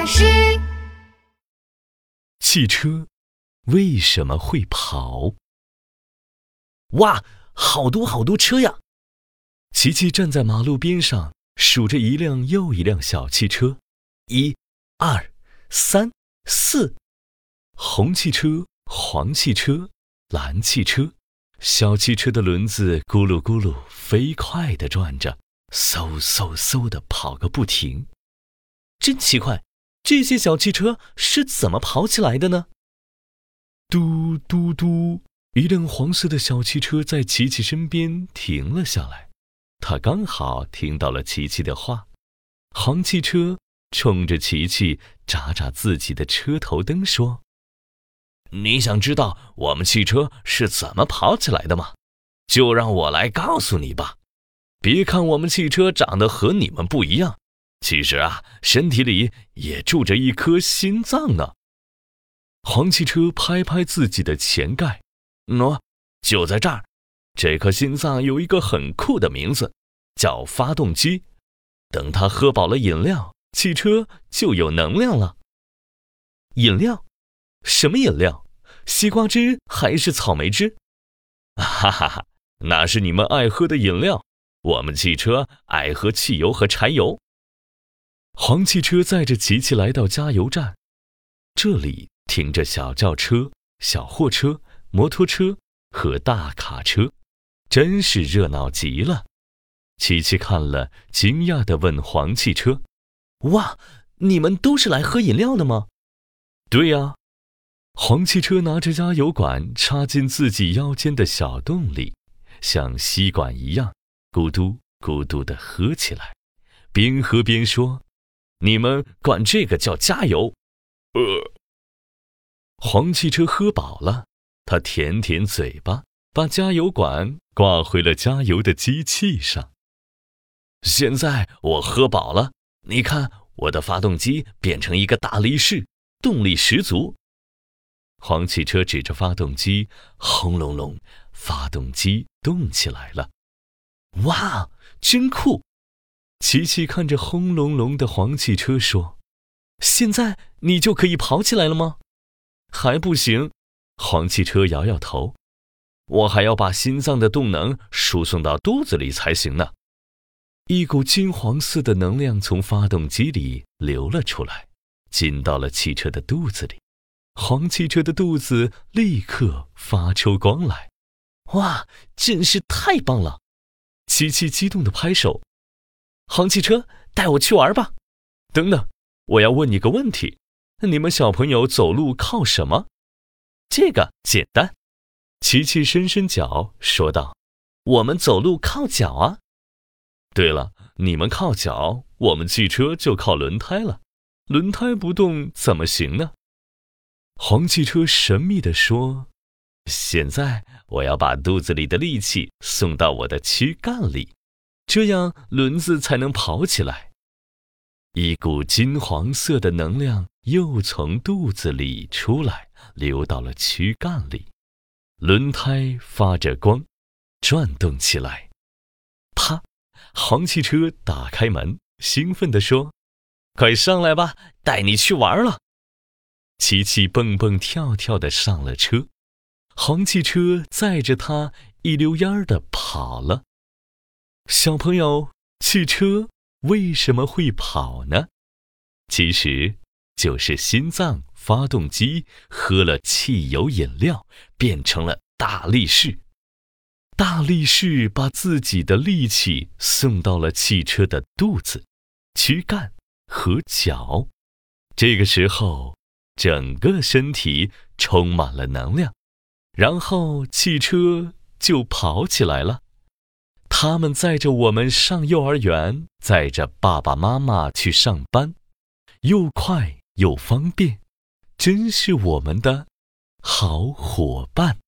老师，汽车为什么会跑？哇，好多好多车呀！琪琪站在马路边上，数着一辆又一辆小汽车，一、二、三、四，红汽车、黄汽车、蓝汽车，小汽车的轮子咕噜咕噜飞快地转着，嗖嗖嗖地跑个不停。真奇怪，这些小汽车是怎么跑起来的呢？嘟嘟嘟，一辆黄色的小汽车在琪琪身边停了下来。他刚好听到了琪琪的话。黄汽车冲着琪琪眨眨自己的车头灯，说：“你想知道我们汽车是怎么跑起来的吗？就让我来告诉你吧。别看我们汽车长得和你们不一样。”其实啊，身体里也住着一颗心脏呢。黄汽车拍拍自己的前盖，喏，就在这儿。这颗心脏有一个很酷的名字，叫发动机。等它喝饱了饮料，汽车就有能量了。饮料？什么饮料？西瓜汁还是草莓汁？哈哈哈，那是你们爱喝的饮料。我们汽车爱喝汽油和柴油。黄汽车载着琪琪来到加油站，这里停着小轿车、小货车、摩托车和大卡车，真是热闹极了。琪琪看了，惊讶地问黄汽车：“哇，你们都是来喝饮料的吗？”“对呀。”黄汽车拿着加油管插进自己腰间的小洞里，像吸管一样，咕嘟咕嘟地喝起来，边喝边说。你们管这个叫加油？呃，黄汽车喝饱了，他舔舔嘴巴，把加油管挂回了加油的机器上。现在我喝饱了，你看我的发动机变成一个大力士，动力十足。黄汽车指着发动机，轰隆隆，发动机动起来了。哇，真酷！琪琪看着轰隆隆的黄汽车说：“现在你就可以跑起来了吗？”“还不行。”黄汽车摇摇头，“我还要把心脏的动能输送到肚子里才行呢。”一股金黄色的能量从发动机里流了出来，进到了汽车的肚子里。黄汽车的肚子立刻发出光来。“哇，真是太棒了！”琪琪激动地拍手。黄汽车，带我去玩吧！等等，我要问你个问题：你们小朋友走路靠什么？这个简单。琪琪伸伸脚说道：“我们走路靠脚啊。”对了，你们靠脚，我们汽车就靠轮胎了。轮胎不动怎么行呢？黄汽车神秘地说：“现在我要把肚子里的力气送到我的躯干里。”这样轮子才能跑起来。一股金黄色的能量又从肚子里出来，流到了躯干里，轮胎发着光，转动起来。啪！黄汽车打开门，兴奋地说：“快上来吧，带你去玩了。”琪琪蹦蹦跳跳地上了车，黄汽车载着他一溜烟儿地跑了。小朋友，汽车为什么会跑呢？其实，就是心脏发动机喝了汽油饮料，变成了大力士。大力士把自己的力气送到了汽车的肚子、躯干和脚，这个时候，整个身体充满了能量，然后汽车就跑起来了。他们载着我们上幼儿园，载着爸爸妈妈去上班，又快又方便，真是我们的好伙伴。